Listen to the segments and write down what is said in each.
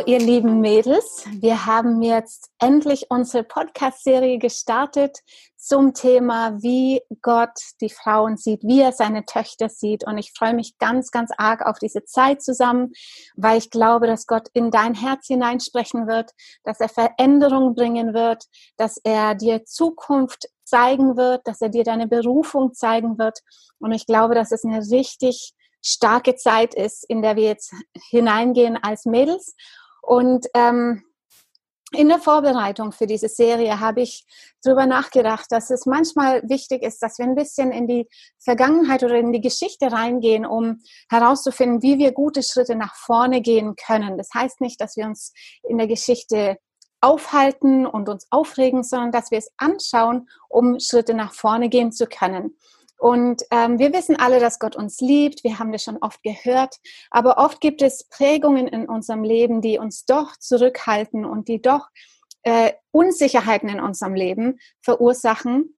Ihr lieben Mädels, wir haben jetzt endlich unsere Podcast-Serie gestartet zum Thema, wie Gott die Frauen sieht, wie er seine Töchter sieht. Und ich freue mich ganz, ganz arg auf diese Zeit zusammen, weil ich glaube, dass Gott in dein Herz hineinsprechen wird, dass er Veränderung bringen wird, dass er dir Zukunft zeigen wird, dass er dir deine Berufung zeigen wird. Und ich glaube, dass es eine richtig starke Zeit ist, in der wir jetzt hineingehen als Mädels. Und ähm, in der Vorbereitung für diese Serie habe ich darüber nachgedacht, dass es manchmal wichtig ist, dass wir ein bisschen in die Vergangenheit oder in die Geschichte reingehen, um herauszufinden, wie wir gute Schritte nach vorne gehen können. Das heißt nicht, dass wir uns in der Geschichte aufhalten und uns aufregen, sondern dass wir es anschauen, um Schritte nach vorne gehen zu können. Und ähm, wir wissen alle, dass Gott uns liebt. Wir haben das schon oft gehört. Aber oft gibt es Prägungen in unserem Leben, die uns doch zurückhalten und die doch äh, Unsicherheiten in unserem Leben verursachen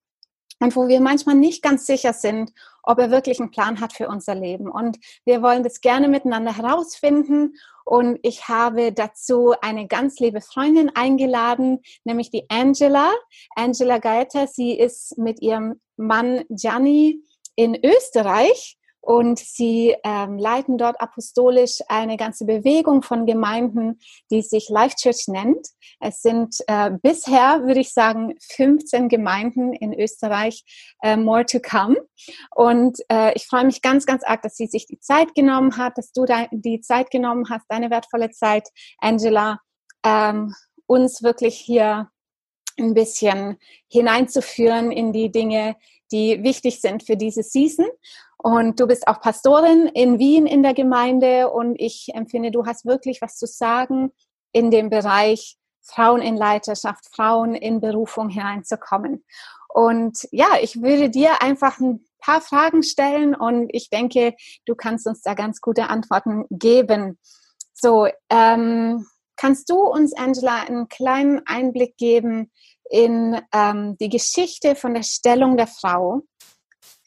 und wo wir manchmal nicht ganz sicher sind, ob er wirklich einen Plan hat für unser Leben. Und wir wollen das gerne miteinander herausfinden. Und ich habe dazu eine ganz liebe Freundin eingeladen, nämlich die Angela. Angela Gaeta, sie ist mit ihrem Mann Gianni in Österreich und sie ähm, leiten dort apostolisch eine ganze Bewegung von Gemeinden, die sich Life Church nennt. Es sind äh, bisher, würde ich sagen, 15 Gemeinden in Österreich, äh, more to come. Und äh, ich freue mich ganz, ganz arg, dass sie sich die Zeit genommen hat, dass du die Zeit genommen hast, deine wertvolle Zeit, Angela, ähm, uns wirklich hier ein bisschen hineinzuführen in die Dinge, die wichtig sind für diese Season. Und du bist auch Pastorin in Wien in der Gemeinde und ich empfinde, du hast wirklich was zu sagen in dem Bereich Frauen in Leiterschaft, Frauen in Berufung hineinzukommen. Und ja, ich würde dir einfach ein paar Fragen stellen und ich denke, du kannst uns da ganz gute Antworten geben. So, ähm, kannst du uns, Angela, einen kleinen Einblick geben in ähm, die Geschichte von der Stellung der Frau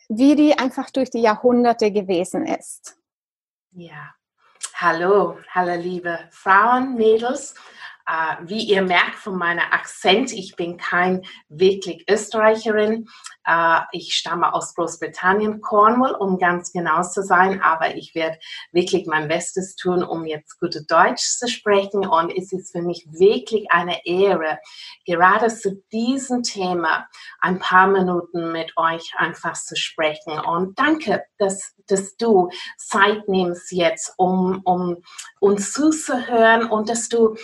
wie die einfach durch die Jahrhunderte gewesen ist. Ja, hallo, hallo liebe Frauen, Mädels. Uh, wie ihr merkt von meiner Akzent, ich bin kein wirklich Österreicherin. Uh, ich stamme aus Großbritannien, Cornwall, um ganz genau zu sein, aber ich werde wirklich mein Bestes tun, um jetzt gute Deutsch zu sprechen. Und es ist für mich wirklich eine Ehre, gerade zu diesem Thema ein paar Minuten mit euch einfach zu sprechen. Und danke, dass, dass du Zeit nimmst jetzt, um, um uns zuzuhören und dass du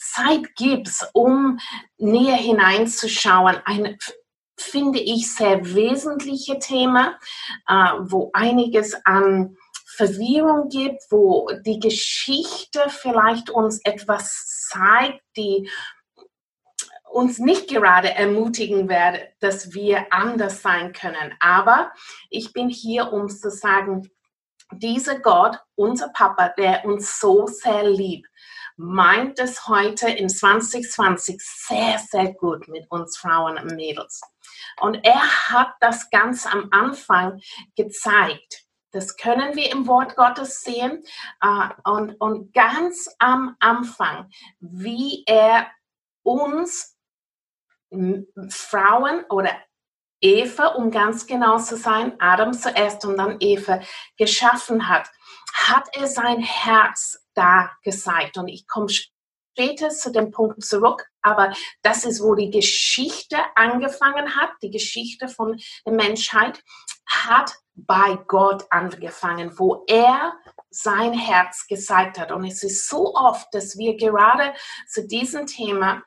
Zeit gibst, um näher hineinzuschauen, ein, finde ich, sehr wesentliche Thema, äh, wo einiges an Verwirrung gibt, wo die Geschichte vielleicht uns etwas zeigt, die uns nicht gerade ermutigen werde, dass wir anders sein können. Aber ich bin hier, um zu sagen, dieser Gott, unser Papa, der uns so sehr liebt, meint es heute in 2020 sehr, sehr gut mit uns Frauen und Mädels. Und er hat das ganz am Anfang gezeigt. Das können wir im Wort Gottes sehen. Äh, und, und ganz am Anfang, wie er uns Frauen oder Eva, um ganz genau zu sein, Adam zuerst und dann Eva geschaffen hat, hat er sein Herz da gezeigt. Und ich komme später zu dem Punkt zurück, aber das ist, wo die Geschichte angefangen hat. Die Geschichte von der Menschheit hat bei Gott angefangen, wo er sein Herz gezeigt hat. Und es ist so oft, dass wir gerade zu diesem Thema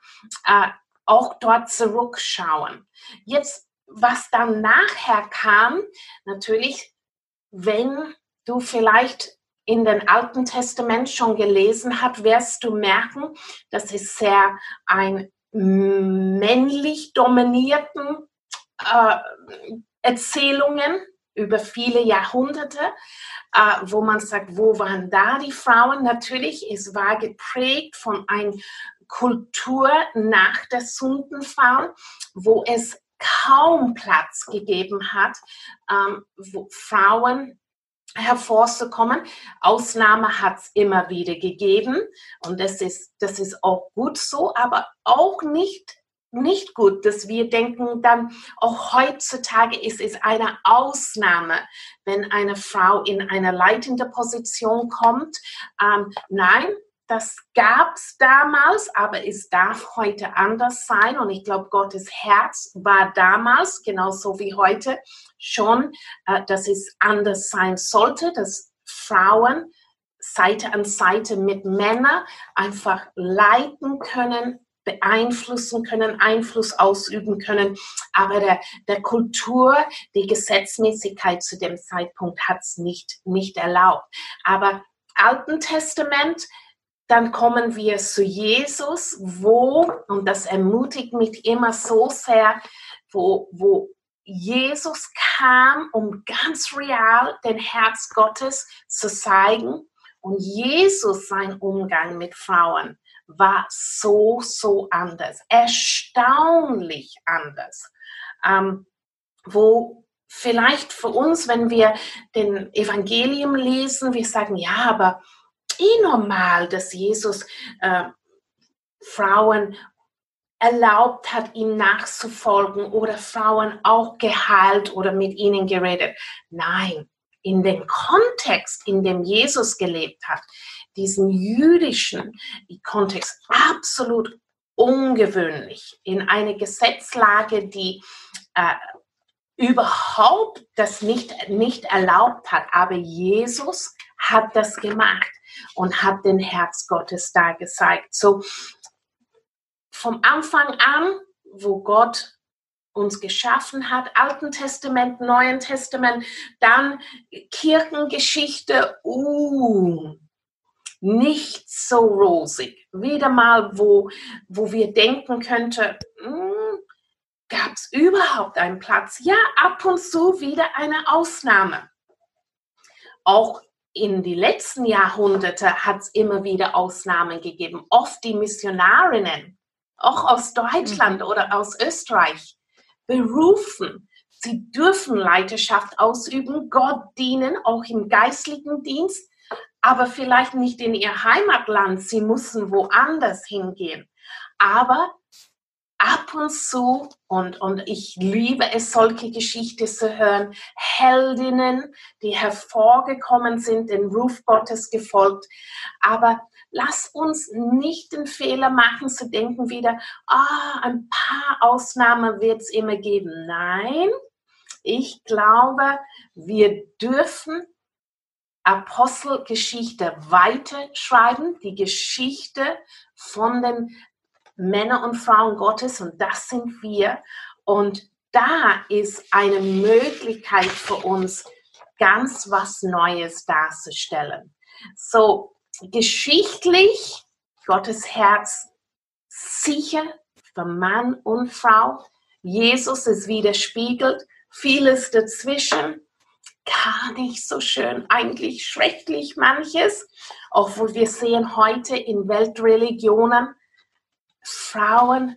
äh, auch dort zurückschauen. Jetzt, was dann nachher kam, natürlich, wenn du vielleicht in den Alten Testament schon gelesen hat, wirst du merken, dass es sehr ein männlich dominierten äh, Erzählungen über viele Jahrhunderte, äh, wo man sagt, wo waren da die Frauen? Natürlich, es war geprägt von einer Kultur nach der Sündenfall, wo es kaum Platz gegeben hat, ähm, wo Frauen hervorzukommen. Ausnahme hat es immer wieder gegeben und das ist, das ist auch gut so, aber auch nicht nicht gut, dass wir denken, dann auch heutzutage ist es eine Ausnahme, wenn eine Frau in eine leitende Position kommt. Ähm, nein, das gab es damals, aber es darf heute anders sein. Und ich glaube, Gottes Herz war damals, genauso wie heute, schon, äh, dass es anders sein sollte, dass Frauen Seite an Seite mit Männern einfach leiten können, beeinflussen können, Einfluss ausüben können. Aber der, der Kultur, die Gesetzmäßigkeit zu dem Zeitpunkt hat es nicht, nicht erlaubt. Aber Alten Testament, dann kommen wir zu Jesus, wo, und das ermutigt mich immer so sehr, wo, wo Jesus kam, um ganz real den Herz Gottes zu zeigen. Und Jesus sein Umgang mit Frauen war so, so anders, erstaunlich anders. Ähm, wo vielleicht für uns, wenn wir den Evangelium lesen, wir sagen, ja, aber eh normal, dass Jesus äh, Frauen erlaubt hat, ihm nachzufolgen oder Frauen auch geheilt oder mit ihnen geredet. Nein, in dem Kontext, in dem Jesus gelebt hat, diesen jüdischen Kontext absolut ungewöhnlich in eine Gesetzlage, die äh, überhaupt das nicht, nicht erlaubt hat. Aber Jesus hat das gemacht und hat den Herz Gottes da gezeigt. So vom Anfang an, wo Gott uns geschaffen hat, Alten Testament, Neuen Testament, dann Kirchengeschichte, uh, nicht so rosig. Wieder mal, wo, wo wir denken könnte, hm, gab es überhaupt einen Platz? Ja, ab und zu wieder eine Ausnahme. Auch in die letzten Jahrhunderte hat es immer wieder Ausnahmen gegeben. Oft die Missionarinnen, auch aus Deutschland mhm. oder aus Österreich, berufen. Sie dürfen Leiterschaft ausüben, Gott dienen, auch im geistlichen Dienst aber vielleicht nicht in ihr Heimatland. Sie müssen woanders hingehen. Aber ab und zu, und, und ich liebe es, solche Geschichten zu hören, Heldinnen, die hervorgekommen sind, den Ruf Gottes gefolgt. Aber lass uns nicht den Fehler machen, zu denken wieder, ah, ein paar Ausnahmen wird es immer geben. Nein, ich glaube, wir dürfen Apostelgeschichte weiterschreiben, die Geschichte von den Männern und Frauen Gottes und das sind wir. Und da ist eine Möglichkeit für uns, ganz was Neues darzustellen. So geschichtlich Gottes Herz sicher für Mann und Frau. Jesus ist widerspiegelt, vieles dazwischen gar nicht so schön, eigentlich schrecklich manches, obwohl wir sehen heute in Weltreligionen Frauen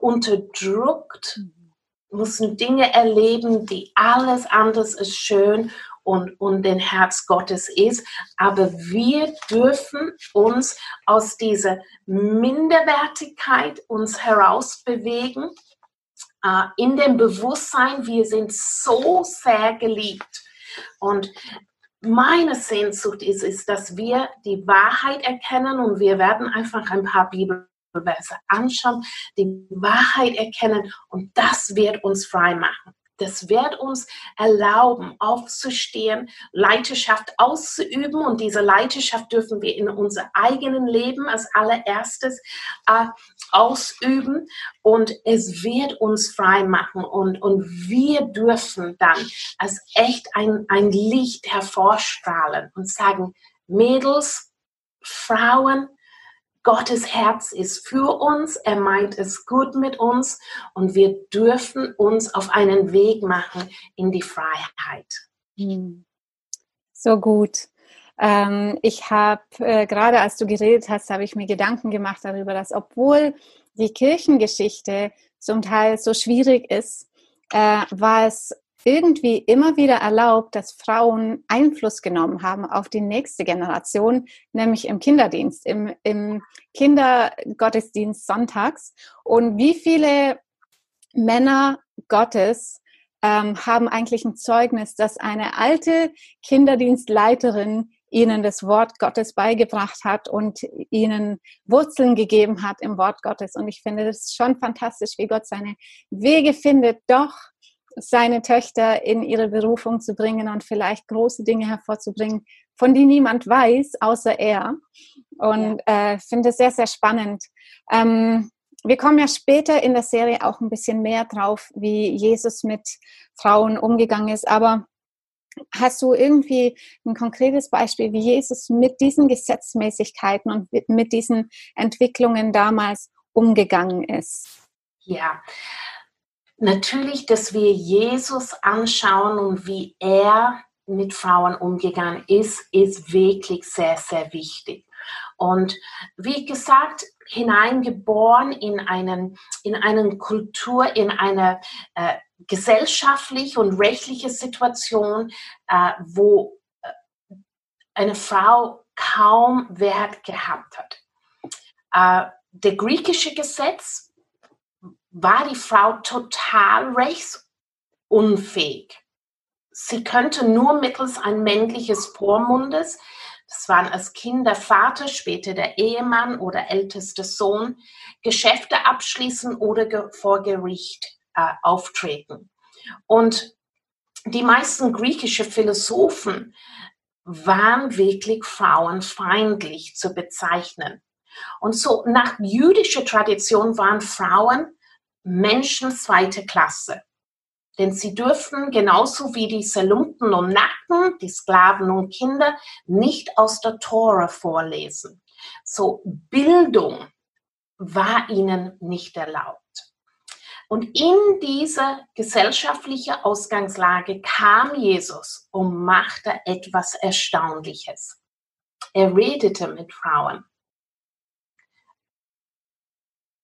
unterdrückt, müssen Dinge erleben, die alles anders ist schön und, und den Herz Gottes ist. Aber wir dürfen uns aus dieser Minderwertigkeit uns herausbewegen äh, in dem Bewusstsein, wir sind so sehr geliebt. Und meine Sehnsucht ist, ist, dass wir die Wahrheit erkennen und wir werden einfach ein paar Bibelverse anschauen, die Wahrheit erkennen und das wird uns frei machen. Das wird uns erlauben, aufzustehen, Leiterschaft auszuüben. Und diese Leiterschaft dürfen wir in unser eigenen Leben als allererstes äh, ausüben. Und es wird uns frei machen. Und, und wir dürfen dann als echt ein, ein Licht hervorstrahlen und sagen, Mädels, Frauen, Gottes Herz ist für uns, er meint es gut mit uns und wir dürfen uns auf einen Weg machen in die Freiheit. Hm. So gut. Ähm, ich habe, äh, gerade als du geredet hast, habe ich mir Gedanken gemacht darüber, dass obwohl die Kirchengeschichte zum Teil so schwierig ist, äh, war es irgendwie immer wieder erlaubt, dass Frauen Einfluss genommen haben auf die nächste Generation, nämlich im Kinderdienst, im, im Kindergottesdienst sonntags. Und wie viele Männer Gottes ähm, haben eigentlich ein Zeugnis, dass eine alte Kinderdienstleiterin ihnen das Wort Gottes beigebracht hat und ihnen Wurzeln gegeben hat im Wort Gottes. Und ich finde das schon fantastisch, wie Gott seine Wege findet, doch seine Töchter in ihre Berufung zu bringen und vielleicht große Dinge hervorzubringen, von denen niemand weiß, außer er. Und ja. äh, finde es sehr, sehr spannend. Ähm, wir kommen ja später in der Serie auch ein bisschen mehr drauf, wie Jesus mit Frauen umgegangen ist. Aber hast du irgendwie ein konkretes Beispiel, wie Jesus mit diesen Gesetzmäßigkeiten und mit diesen Entwicklungen damals umgegangen ist? Ja, natürlich, dass wir Jesus anschauen und wie er mit Frauen umgegangen ist, ist wirklich sehr, sehr wichtig. Und wie gesagt, hineingeboren in einen, in eine Kultur, in eine äh, gesellschaftliche und rechtliche Situation, äh, wo äh, eine Frau kaum Wert gehabt hat. Äh, der griechische Gesetz war die Frau total rechtsunfähig. Sie könnte nur mittels ein männliches Vormundes das waren als Kind der Vater, später der Ehemann oder ältester Sohn, Geschäfte abschließen oder vor Gericht äh, auftreten. Und die meisten griechischen Philosophen waren wirklich frauenfeindlich zu bezeichnen. Und so nach jüdischer Tradition waren Frauen Menschen zweiter Klasse. Denn sie dürfen genauso wie die Selumpen und Nacken, die Sklaven und Kinder, nicht aus der Tora vorlesen. So Bildung war ihnen nicht erlaubt. Und in diese gesellschaftliche Ausgangslage kam Jesus und machte etwas Erstaunliches. Er redete mit Frauen.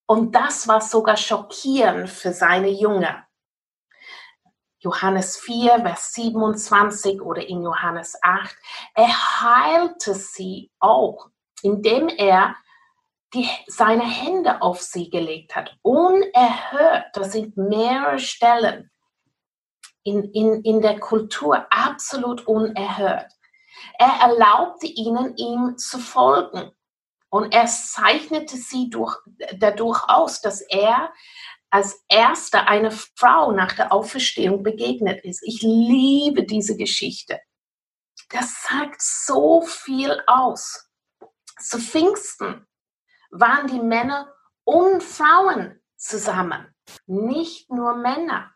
Und das war sogar schockierend für seine Jünger. Johannes 4, Vers 27 oder in Johannes 8. Er heilte sie auch, indem er die, seine Hände auf sie gelegt hat. Unerhört, das sind mehrere Stellen in, in, in der Kultur absolut unerhört. Er erlaubte ihnen, ihm zu folgen. Und er zeichnete sie durch, dadurch aus, dass er als erster eine Frau nach der Auferstehung begegnet ist. Ich liebe diese Geschichte. Das sagt so viel aus. Zu Pfingsten waren die Männer und Frauen zusammen, nicht nur Männer.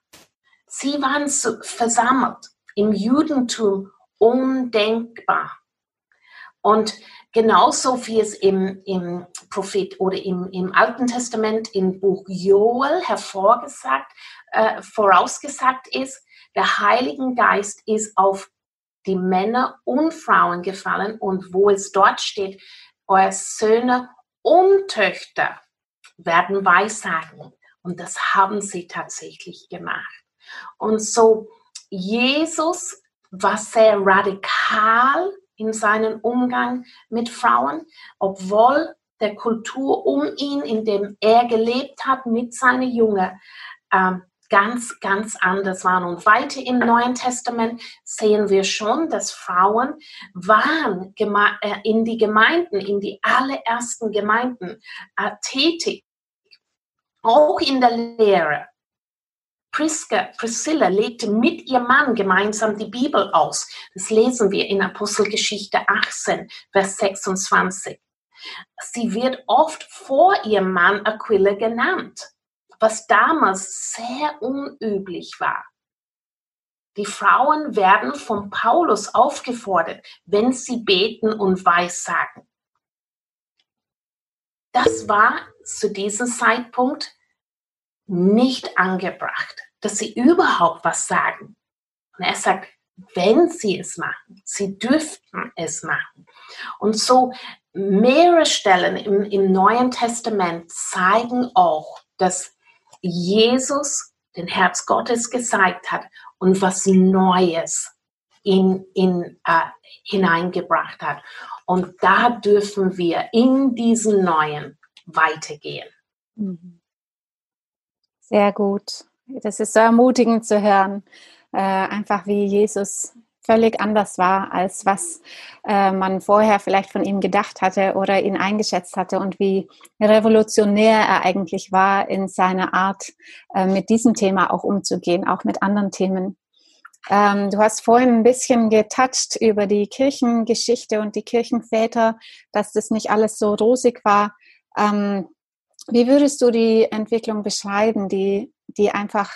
Sie waren versammelt. Im Judentum undenkbar. Und genauso wie es im, im Prophet oder im, im Alten Testament im Buch Joel hervorgesagt, äh, vorausgesagt ist, der Heilige Geist ist auf die Männer und Frauen gefallen und wo es dort steht, eure Söhne und Töchter werden Weissagen. Und das haben sie tatsächlich gemacht. Und so, Jesus war sehr radikal in seinem Umgang mit Frauen, obwohl der Kultur um ihn, in dem er gelebt hat mit seinen Jungen, ähm, ganz, ganz anders waren. Und weiter im Neuen Testament sehen wir schon, dass Frauen waren äh, in die Gemeinden, in die allerersten Gemeinden äh, tätig, auch in der Lehre. Priska, Priscilla legte mit ihrem Mann gemeinsam die Bibel aus. Das lesen wir in Apostelgeschichte 18, Vers 26. Sie wird oft vor ihrem Mann Aquila genannt, was damals sehr unüblich war. Die Frauen werden von Paulus aufgefordert, wenn sie beten und weissagen. Das war zu diesem Zeitpunkt nicht angebracht, dass sie überhaupt was sagen. Und er sagt, wenn sie es machen, sie dürften es machen. Und so mehrere Stellen im, im Neuen Testament zeigen auch, dass Jesus den Herz Gottes gezeigt hat und was Neues in, in, äh, hineingebracht hat. Und da dürfen wir in diesen Neuen weitergehen. Mhm. Sehr gut. Das ist so ermutigend zu hören, äh, einfach wie Jesus völlig anders war, als was äh, man vorher vielleicht von ihm gedacht hatte oder ihn eingeschätzt hatte und wie revolutionär er eigentlich war in seiner Art, äh, mit diesem Thema auch umzugehen, auch mit anderen Themen. Ähm, du hast vorhin ein bisschen getoucht über die Kirchengeschichte und die Kirchenväter, dass das nicht alles so rosig war. Ähm, wie würdest du die Entwicklung beschreiben, die, die einfach,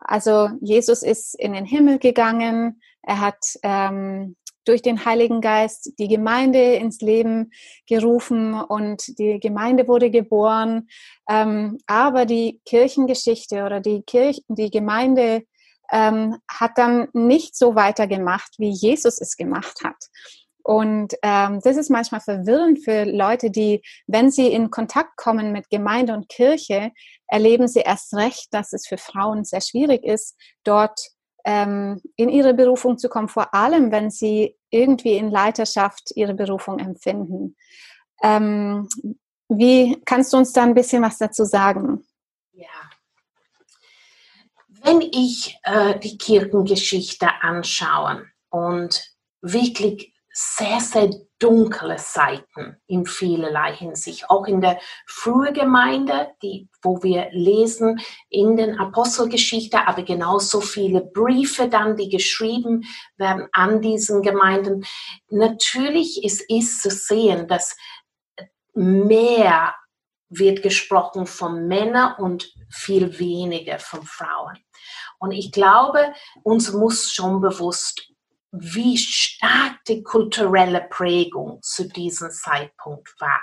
also Jesus ist in den Himmel gegangen, er hat ähm, durch den Heiligen Geist die Gemeinde ins Leben gerufen und die Gemeinde wurde geboren. Ähm, aber die Kirchengeschichte oder die, Kirche, die Gemeinde ähm, hat dann nicht so weitergemacht, wie Jesus es gemacht hat. Und ähm, das ist manchmal verwirrend für Leute, die, wenn sie in Kontakt kommen mit Gemeinde und Kirche, erleben sie erst recht, dass es für Frauen sehr schwierig ist, dort ähm, in ihre Berufung zu kommen, vor allem wenn sie irgendwie in Leiterschaft ihre Berufung empfinden. Ähm, wie kannst du uns da ein bisschen was dazu sagen? Ja. Wenn ich äh, die Kirchengeschichte anschaue und wirklich sehr, sehr dunkle Seiten in vielerlei Hinsicht. Auch in der frühen Gemeinde, die, wo wir lesen in den Apostelgeschichte, aber genauso viele Briefe dann, die geschrieben werden an diesen Gemeinden. Natürlich ist es zu sehen, dass mehr wird gesprochen von Männern und viel weniger von Frauen. Und ich glaube, uns muss schon bewusst wie stark die kulturelle Prägung zu diesem Zeitpunkt war.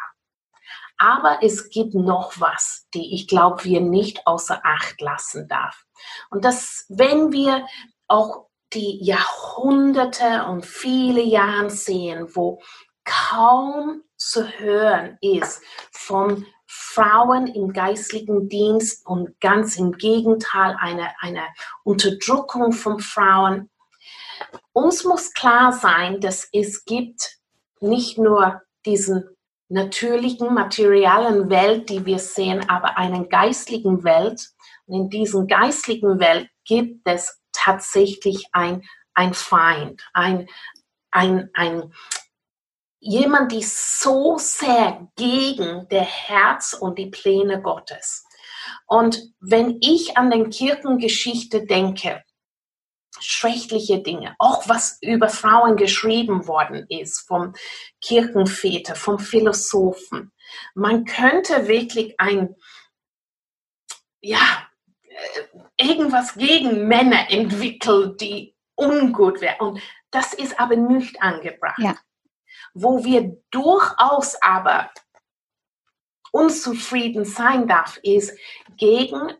Aber es gibt noch was, die ich glaube, wir nicht außer Acht lassen darf. Und das, wenn wir auch die Jahrhunderte und viele Jahre sehen, wo kaum zu hören ist von Frauen im geistlichen Dienst und ganz im Gegenteil eine, eine Unterdrückung von Frauen, uns muss klar sein, dass es gibt nicht nur diesen natürlichen, materialen Welt, die wir sehen, aber einen geistlichen Welt. Und in diesem geistlichen Welt gibt es tatsächlich ein, ein Feind, ein, ein, ein, jemand, die so sehr gegen der Herz und die Pläne Gottes. Und wenn ich an den Kirchengeschichte denke, schreckliche Dinge, auch was über Frauen geschrieben worden ist vom Kirchenväter, vom Philosophen. Man könnte wirklich ein, ja, äh, irgendwas gegen Männer entwickeln, die ungut wären. Und das ist aber nicht angebracht. Ja. Wo wir durchaus aber unzufrieden sein darf, ist gegen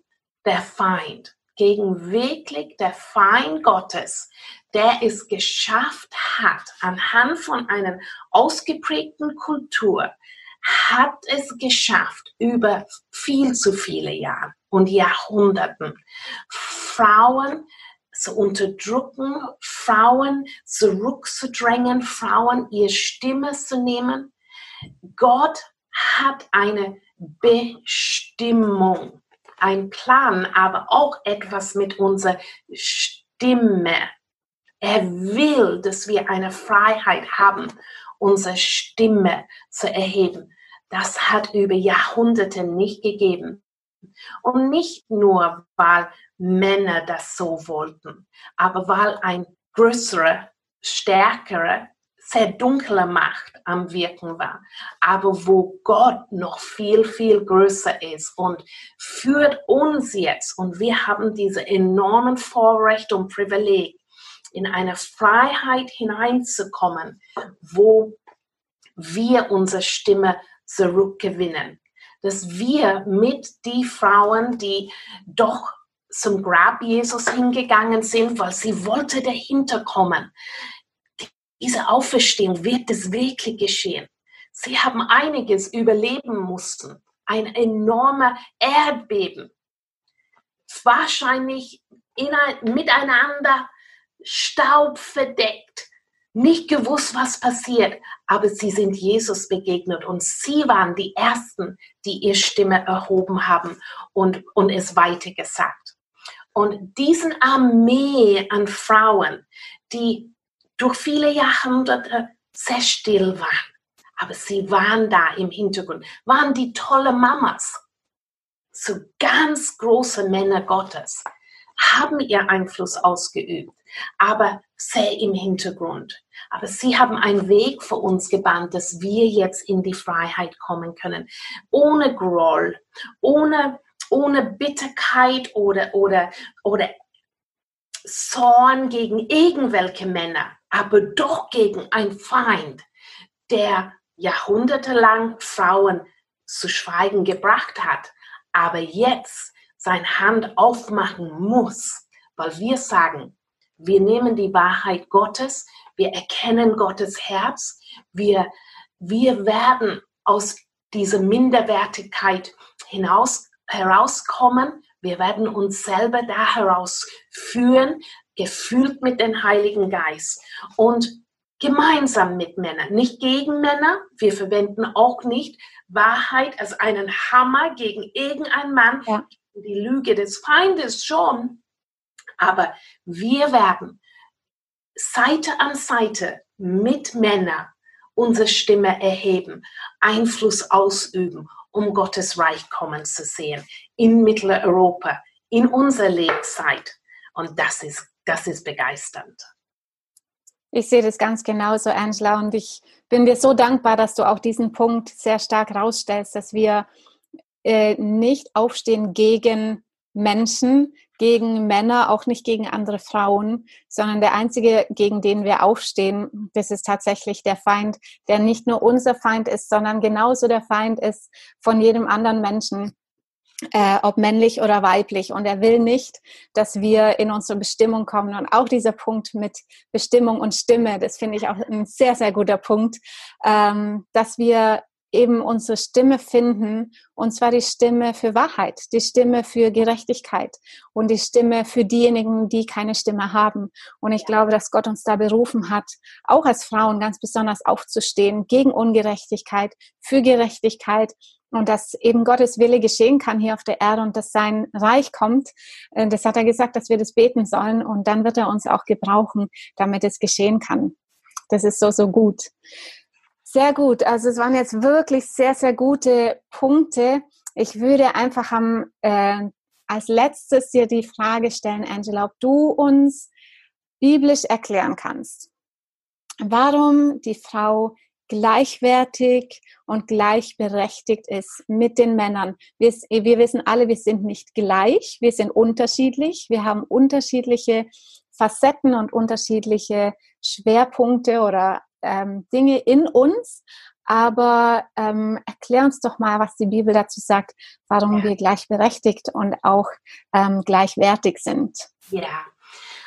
der Feind gegen wirklich der Feind Gottes, der es geschafft hat, anhand von einer ausgeprägten Kultur, hat es geschafft, über viel zu viele Jahre und Jahrhunderten Frauen zu unterdrücken, Frauen zurückzudrängen, Frauen ihre Stimme zu nehmen. Gott hat eine Bestimmung ein Plan, aber auch etwas mit unserer Stimme. Er will, dass wir eine Freiheit haben, unsere Stimme zu erheben. Das hat über Jahrhunderte nicht gegeben. Und nicht nur, weil Männer das so wollten, aber weil ein größerer, stärkerer sehr dunkle Macht am Wirken war, aber wo Gott noch viel, viel größer ist und führt uns jetzt, und wir haben diese enormen Vorrechte und Privileg, in eine Freiheit hineinzukommen, wo wir unsere Stimme zurückgewinnen. Dass wir mit die Frauen, die doch zum Grab Jesus hingegangen sind, weil sie wollte dahinter kommen diese Auferstehung, wird es wirklich geschehen? Sie haben einiges überleben mussten. Ein enormer Erdbeben. wahrscheinlich in ein, miteinander Staub verdeckt, nicht gewusst, was passiert, aber sie sind Jesus begegnet und sie waren die Ersten, die ihre Stimme erhoben haben und, und es weitergesagt. Und diesen Armee an Frauen, die durch viele Jahrhunderte sehr still waren, aber sie waren da im Hintergrund, waren die tolle Mamas, so ganz große Männer Gottes, haben ihr Einfluss ausgeübt, aber sehr im Hintergrund. Aber sie haben einen Weg für uns gebannt, dass wir jetzt in die Freiheit kommen können, ohne Groll, ohne, ohne Bitterkeit oder, oder, oder Zorn gegen irgendwelche Männer, aber doch gegen einen Feind, der jahrhundertelang Frauen zu Schweigen gebracht hat, aber jetzt seine Hand aufmachen muss, weil wir sagen, wir nehmen die Wahrheit Gottes, wir erkennen Gottes Herz, wir, wir werden aus dieser Minderwertigkeit hinaus, herauskommen, wir werden uns selber da herausführen, gefühlt mit dem Heiligen Geist. Und gemeinsam mit Männern, nicht gegen Männer. Wir verwenden auch nicht Wahrheit als einen Hammer gegen irgendeinen Mann, ja. die Lüge des Feindes schon. Aber wir werden Seite an Seite mit Männern unsere Stimme erheben, Einfluss ausüben, um Gottes Reich kommen zu sehen in Mitteleuropa, in unserer Lebenszeit. Und das ist, das ist begeisternd. Ich sehe das ganz genauso, Angela, und ich bin dir so dankbar, dass du auch diesen Punkt sehr stark rausstellst, dass wir äh, nicht aufstehen gegen Menschen, gegen Männer, auch nicht gegen andere Frauen, sondern der einzige, gegen den wir aufstehen, das ist tatsächlich der Feind, der nicht nur unser Feind ist, sondern genauso der Feind ist von jedem anderen Menschen äh, ob männlich oder weiblich. Und er will nicht, dass wir in unsere Bestimmung kommen. Und auch dieser Punkt mit Bestimmung und Stimme, das finde ich auch ein sehr, sehr guter Punkt, ähm, dass wir eben unsere Stimme finden, und zwar die Stimme für Wahrheit, die Stimme für Gerechtigkeit und die Stimme für diejenigen, die keine Stimme haben. Und ich glaube, dass Gott uns da berufen hat, auch als Frauen ganz besonders aufzustehen gegen Ungerechtigkeit, für Gerechtigkeit und dass eben Gottes Wille geschehen kann hier auf der Erde und dass sein Reich kommt. Äh, das hat er gesagt, dass wir das beten sollen und dann wird er uns auch gebrauchen, damit es geschehen kann. Das ist so, so gut. Sehr gut. Also es waren jetzt wirklich sehr, sehr gute Punkte. Ich würde einfach am, äh, als letztes dir die Frage stellen, Angela, ob du uns biblisch erklären kannst, warum die Frau gleichwertig und gleichberechtigt ist mit den Männern. Wir, wir wissen alle, wir sind nicht gleich, wir sind unterschiedlich, wir haben unterschiedliche Facetten und unterschiedliche Schwerpunkte oder ähm, Dinge in uns. Aber ähm, erklär uns doch mal, was die Bibel dazu sagt, warum ja. wir gleichberechtigt und auch ähm, gleichwertig sind. Ja,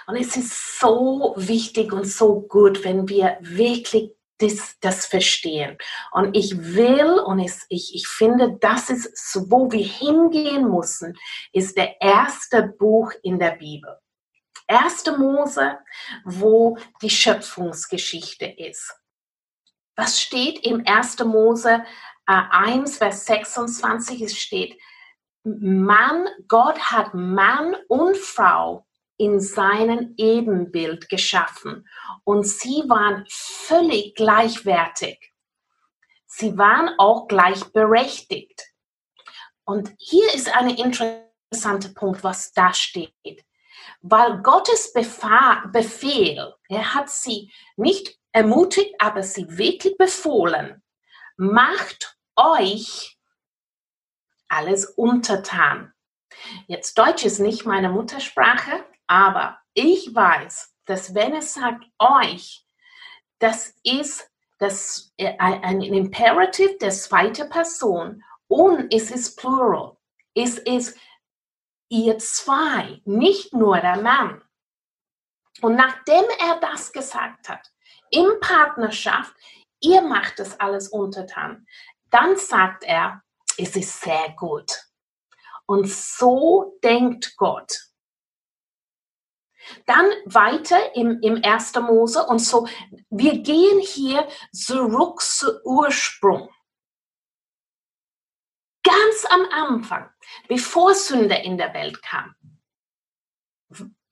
und es ist so wichtig und so gut, wenn wir wirklich das, das verstehen. Und ich will und es, ich, ich finde, das ist wo wir hingehen müssen, ist der erste Buch in der Bibel. Erste Mose, wo die Schöpfungsgeschichte ist. Was steht im 1. Mose äh, 1, Vers 26? Es steht, Mann, Gott hat Mann und Frau in seinem Ebenbild geschaffen und sie waren völlig gleichwertig. Sie waren auch gleichberechtigt. Und hier ist ein interessanter Punkt, was da steht. Weil Gottes Befehl, er hat sie nicht ermutigt, aber sie wirklich befohlen, macht euch alles untertan. Jetzt Deutsch ist nicht meine Muttersprache, aber ich weiß, dass wenn es sagt euch, das ist das, äh, ein Imperative der zweiten Person und es ist plural. Es ist ihr zwei, nicht nur der Mann. Und nachdem er das gesagt hat, in Partnerschaft, ihr macht das alles untertan, dann sagt er, es ist sehr gut. Und so denkt Gott. Dann weiter im, im 1. Mose und so, wir gehen hier zurück zu Ursprung. Ganz am Anfang, bevor Sünde in der Welt kam,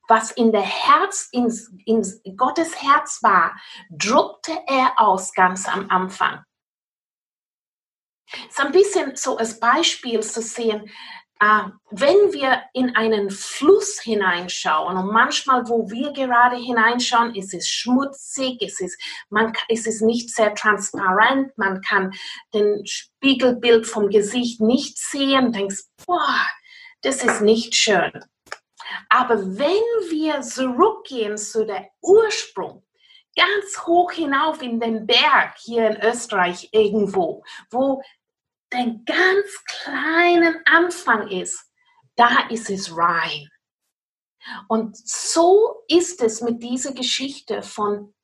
was in der Herz, in, in Gottes Herz war, druckte er aus ganz am Anfang. Es ist ein bisschen so als Beispiel zu sehen, wenn wir in einen Fluss hineinschauen und manchmal, wo wir gerade hineinschauen, ist es schmutzig, es, ist es nicht sehr transparent, man kann den Spiegelbild vom Gesicht nicht sehen, denkst, boah, das ist nicht schön. Aber wenn wir zurückgehen zu der Ursprung, ganz hoch hinauf in den Berg hier in Österreich irgendwo, wo der ganz kleinen Anfang ist, da ist es rein. Und so ist es mit dieser Geschichte von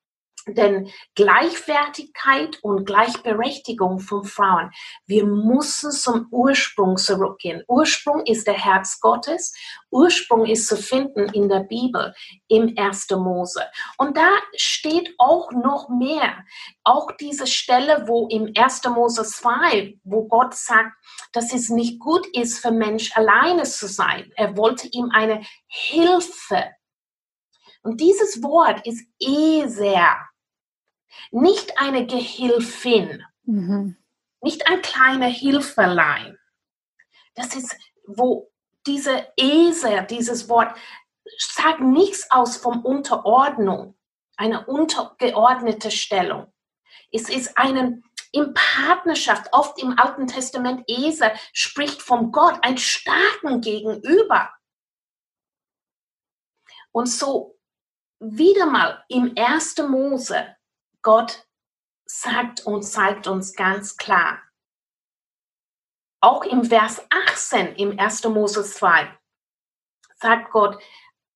denn Gleichwertigkeit und Gleichberechtigung von Frauen, wir müssen zum Ursprung zurückgehen. Ursprung ist der Herz Gottes. Ursprung ist zu finden in der Bibel, im 1. Mose. Und da steht auch noch mehr. Auch diese Stelle, wo im 1. Mose 2, wo Gott sagt, dass es nicht gut ist für Mensch alleine zu sein. Er wollte ihm eine Hilfe und dieses Wort ist Eser. Nicht eine Gehilfin, mhm. nicht ein kleiner Hilferlein. Das ist, wo diese Eser, dieses Wort, sagt nichts aus von Unterordnung, eine untergeordnete Stellung. Es ist eine in Partnerschaft, oft im Alten Testament, Eser spricht vom Gott, ein starken Gegenüber. Und so wieder mal im 1. Mose Gott sagt und zeigt uns ganz klar, auch im Vers 18 im 1. Mose 2 sagt Gott,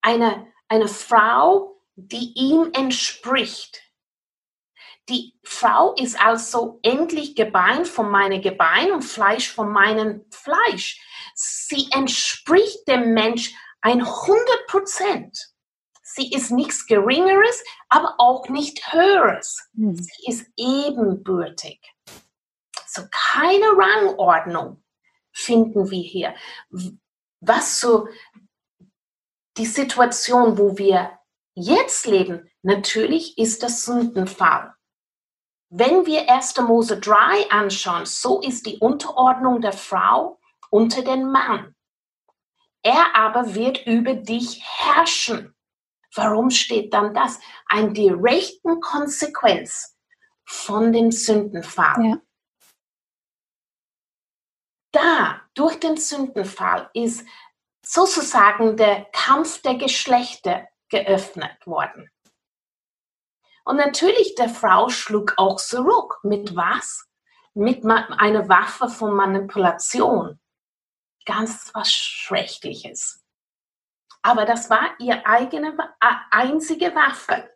eine, eine Frau, die ihm entspricht. Die Frau ist also endlich Gebein von meinem Gebein und Fleisch von meinem Fleisch. Sie entspricht dem Mensch 100 Prozent. Sie ist nichts Geringeres, aber auch nicht Höheres. Mhm. Sie ist ebenbürtig. So keine Rangordnung finden wir hier. Was so die Situation, wo wir jetzt leben, natürlich ist das Sündenfall. Wenn wir 1. Mose 3 anschauen, so ist die Unterordnung der Frau unter den Mann. Er aber wird über dich herrschen. Warum steht dann das? Eine direkten Konsequenz von dem Sündenfall. Ja. Da, durch den Sündenfall, ist sozusagen der Kampf der Geschlechter geöffnet worden. Und natürlich, der Frau schlug auch zurück. Mit was? Mit einer Waffe von Manipulation. Ganz was Schreckliches. Aber das war ihre eigene einzige Waffe.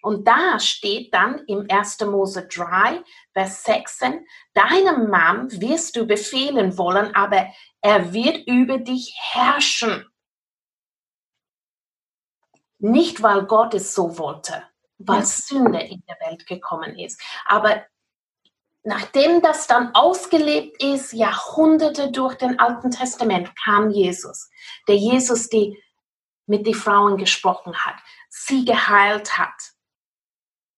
Und da steht dann im 1. Mose 3, Vers 16, deinem Mann wirst du befehlen wollen, aber er wird über dich herrschen. Nicht, weil Gott es so wollte, weil Sünde in der Welt gekommen ist. Aber nachdem das dann ausgelebt ist, Jahrhunderte durch den Alten Testament, kam Jesus. Der Jesus, der mit den Frauen gesprochen hat, sie geheilt hat,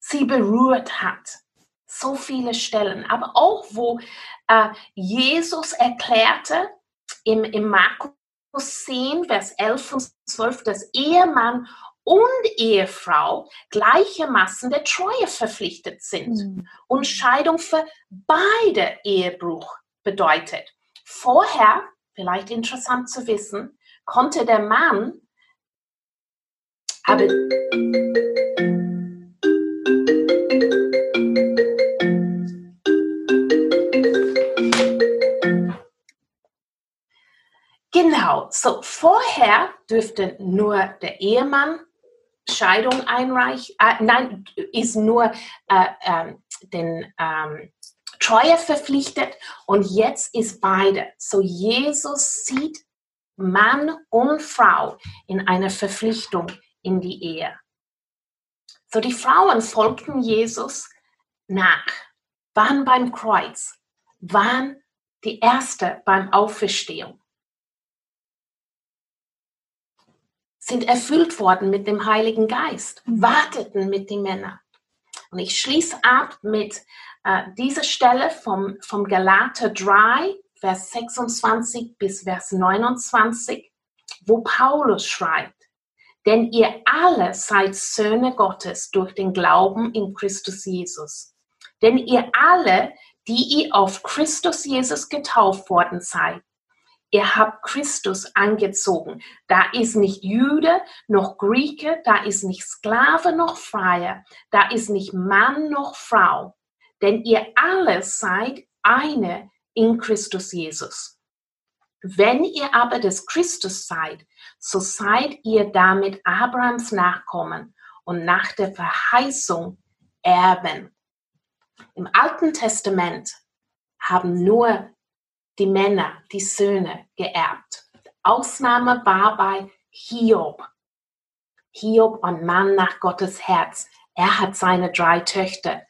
sie berührt hat. So viele Stellen. Aber auch wo äh, Jesus erklärte im, im Markus 10, Vers 11 und 12, dass Ehemann und Ehefrau gleichermaßen der Treue verpflichtet sind mhm. und Scheidung für beide Ehebruch bedeutet. Vorher, vielleicht interessant zu wissen, konnte der Mann aber Genau, so vorher dürfte nur der Ehemann Scheidung einreichen, äh, nein, ist nur äh, äh, den ähm, Treue verpflichtet und jetzt ist beide. So Jesus sieht Mann und Frau in einer Verpflichtung in die Ehe. So die Frauen folgten Jesus nach, waren beim Kreuz, waren die Erste beim Auferstehung, sind erfüllt worden mit dem Heiligen Geist, mhm. warteten mit den Männern. Und ich schließe ab mit äh, dieser Stelle vom, vom Galater 3, Vers 26 bis Vers 29, wo Paulus schreibt, denn ihr alle seid Söhne Gottes durch den Glauben in Christus Jesus. Denn ihr alle, die ihr auf Christus Jesus getauft worden seid, ihr habt Christus angezogen. Da ist nicht Jude noch Grieche, da ist nicht Sklave noch Freier, da ist nicht Mann noch Frau. Denn ihr alle seid eine in Christus Jesus. Wenn ihr aber des Christus seid, so seid ihr damit Abrahams Nachkommen und nach der Verheißung Erben. Im Alten Testament haben nur die Männer, die Söhne geerbt. Ausnahme war bei Hiob. Hiob, ein Mann nach Gottes Herz. Er hat seine drei Töchter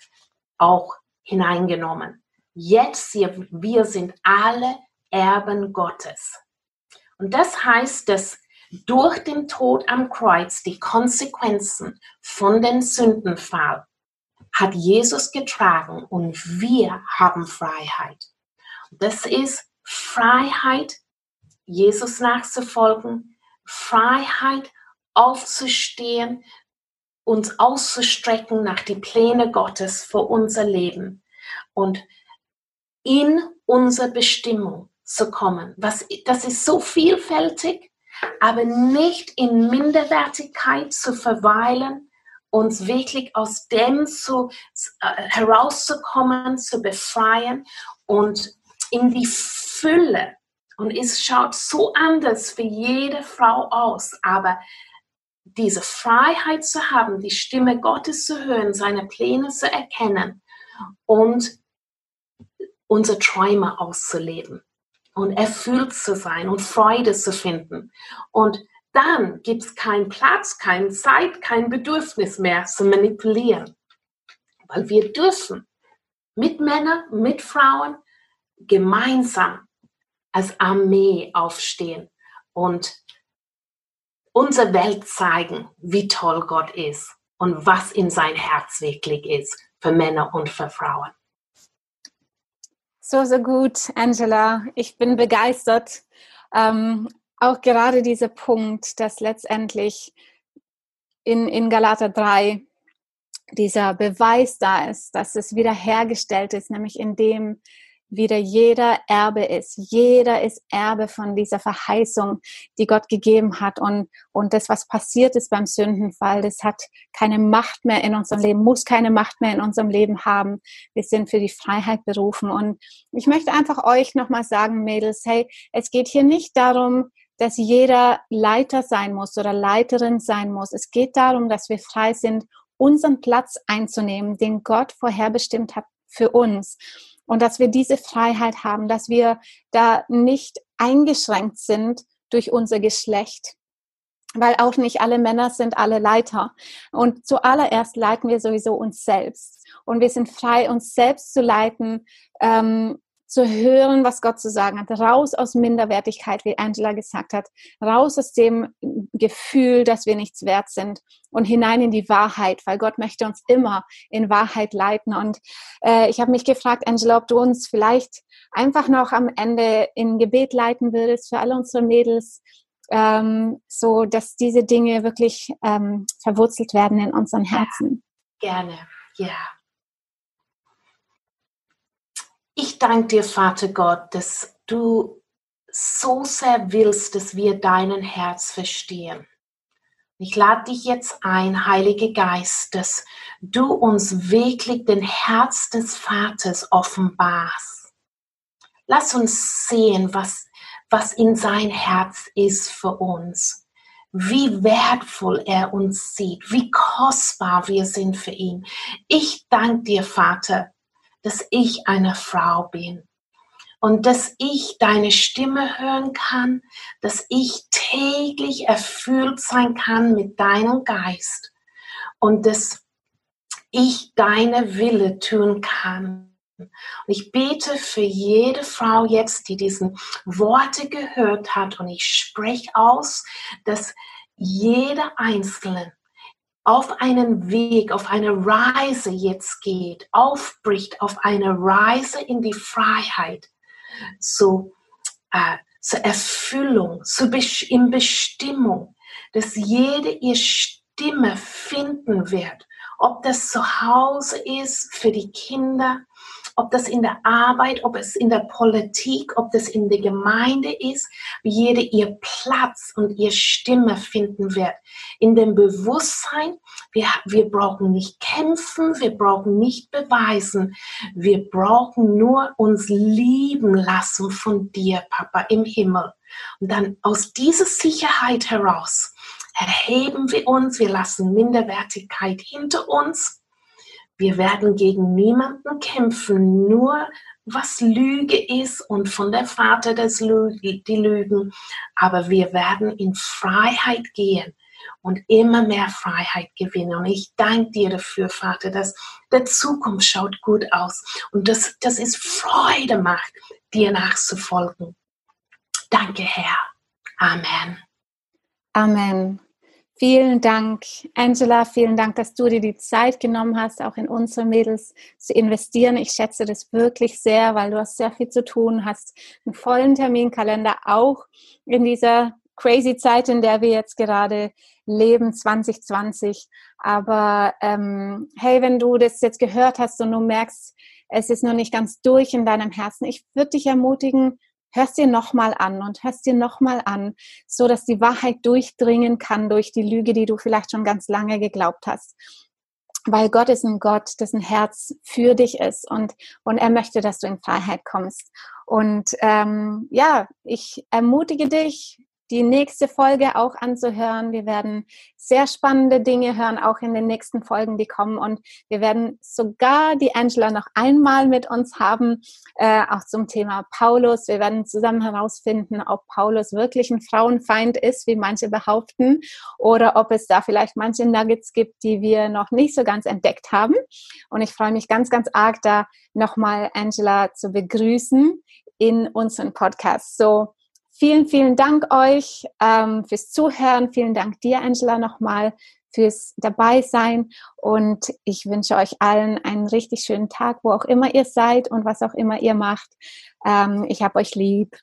auch hineingenommen. Jetzt, wir sind alle Erben Gottes. Und das heißt, dass durch den Tod am Kreuz die Konsequenzen von den Sündenfall hat Jesus getragen und wir haben Freiheit. Das ist Freiheit, Jesus nachzufolgen, Freiheit aufzustehen, uns auszustrecken nach die Pläne Gottes für unser Leben und in unsere Bestimmung zu kommen. Was, das ist so vielfältig, aber nicht in Minderwertigkeit zu verweilen, uns wirklich aus dem zu, äh, herauszukommen, zu befreien und in die Fülle. Und es schaut so anders für jede Frau aus, aber diese Freiheit zu haben, die Stimme Gottes zu hören, seine Pläne zu erkennen und unsere Träume auszuleben und erfüllt zu sein und Freude zu finden. Und dann gibt es keinen Platz, keine Zeit, kein Bedürfnis mehr zu manipulieren. Weil wir dürfen mit Männern, mit Frauen gemeinsam als Armee aufstehen und unsere Welt zeigen, wie toll Gott ist und was in sein Herz wirklich ist für Männer und für Frauen. So, so gut, Angela. Ich bin begeistert. Ähm, auch gerade dieser Punkt, dass letztendlich in, in Galater 3 dieser Beweis da ist, dass es wiederhergestellt ist, nämlich indem wieder jeder Erbe ist. Jeder ist Erbe von dieser Verheißung, die Gott gegeben hat. Und, und das, was passiert ist beim Sündenfall, das hat keine Macht mehr in unserem Leben, muss keine Macht mehr in unserem Leben haben. Wir sind für die Freiheit berufen. Und ich möchte einfach euch nochmal sagen, Mädels, hey, es geht hier nicht darum, dass jeder Leiter sein muss oder Leiterin sein muss. Es geht darum, dass wir frei sind, unseren Platz einzunehmen, den Gott vorherbestimmt hat für uns und dass wir diese Freiheit haben, dass wir da nicht eingeschränkt sind durch unser Geschlecht. Weil auch nicht alle Männer sind alle Leiter. Und zuallererst leiten wir sowieso uns selbst. Und wir sind frei, uns selbst zu leiten, ähm, zu hören, was Gott zu sagen hat, raus aus Minderwertigkeit, wie Angela gesagt hat, raus aus dem Gefühl, dass wir nichts wert sind und hinein in die Wahrheit, weil Gott möchte uns immer in Wahrheit leiten. Und äh, ich habe mich gefragt, Angela, ob du uns vielleicht einfach noch am Ende in Gebet leiten würdest für alle unsere Mädels, ähm, so dass diese Dinge wirklich ähm, verwurzelt werden in unseren Herzen. Ja, gerne, ja. Ich danke dir, Vater Gott, dass du so sehr willst, dass wir deinen Herz verstehen. Ich lade dich jetzt ein, Heiliger Geist, dass du uns wirklich den Herz des Vaters offenbarst. Lass uns sehen, was, was in sein Herz ist für uns. Wie wertvoll er uns sieht, wie kostbar wir sind für ihn. Ich danke dir, Vater, dass ich eine Frau bin. Und dass ich deine Stimme hören kann, dass ich täglich erfüllt sein kann mit deinem Geist. Und dass ich deine Wille tun kann. Und ich bete für jede Frau jetzt, die diesen Worte gehört hat. Und ich spreche aus, dass jeder Einzelne auf einen Weg, auf eine Reise jetzt geht, aufbricht auf eine Reise in die Freiheit, so äh, zur Erfüllung, zur in Bestimmung, dass jede ihr Stimme finden wird, ob das zu Hause ist für die Kinder, ob das in der Arbeit, ob es in der Politik, ob das in der Gemeinde ist, wie jede ihr Platz und ihr Stimme finden wird. In dem Bewusstsein, wir, wir brauchen nicht kämpfen, wir brauchen nicht beweisen, wir brauchen nur uns lieben lassen von dir, Papa, im Himmel. Und dann aus dieser Sicherheit heraus erheben wir uns, wir lassen Minderwertigkeit hinter uns wir werden gegen niemanden kämpfen, nur was Lüge ist und von der Vater des Lü die Lügen. Aber wir werden in Freiheit gehen und immer mehr Freiheit gewinnen. Und ich danke dir dafür, Vater, dass der Zukunft schaut gut aus und dass, dass es Freude macht, dir nachzufolgen. Danke, Herr. Amen. Amen. Vielen Dank, Angela. Vielen Dank, dass du dir die Zeit genommen hast, auch in unsere Mädels zu investieren. Ich schätze das wirklich sehr, weil du hast sehr viel zu tun, hast einen vollen Terminkalender, auch in dieser crazy Zeit, in der wir jetzt gerade leben, 2020. Aber ähm, hey, wenn du das jetzt gehört hast und du merkst, es ist noch nicht ganz durch in deinem Herzen, ich würde dich ermutigen, hörst dir nochmal an und hörst dir nochmal an, so dass die Wahrheit durchdringen kann durch die Lüge, die du vielleicht schon ganz lange geglaubt hast. Weil Gott ist ein Gott, dessen Herz für dich ist und, und er möchte, dass du in Freiheit kommst. Und ähm, ja, ich ermutige dich, die nächste Folge auch anzuhören. Wir werden sehr spannende Dinge hören, auch in den nächsten Folgen, die kommen. Und wir werden sogar die Angela noch einmal mit uns haben, äh, auch zum Thema Paulus. Wir werden zusammen herausfinden, ob Paulus wirklich ein Frauenfeind ist, wie manche behaupten, oder ob es da vielleicht manche Nuggets gibt, die wir noch nicht so ganz entdeckt haben. Und ich freue mich ganz, ganz arg, da nochmal Angela zu begrüßen in unserem Podcast. So, Vielen, vielen Dank euch ähm, fürs Zuhören. Vielen Dank dir, Angela, nochmal fürs Dabeisein. Und ich wünsche euch allen einen richtig schönen Tag, wo auch immer ihr seid und was auch immer ihr macht. Ähm, ich habe euch lieb.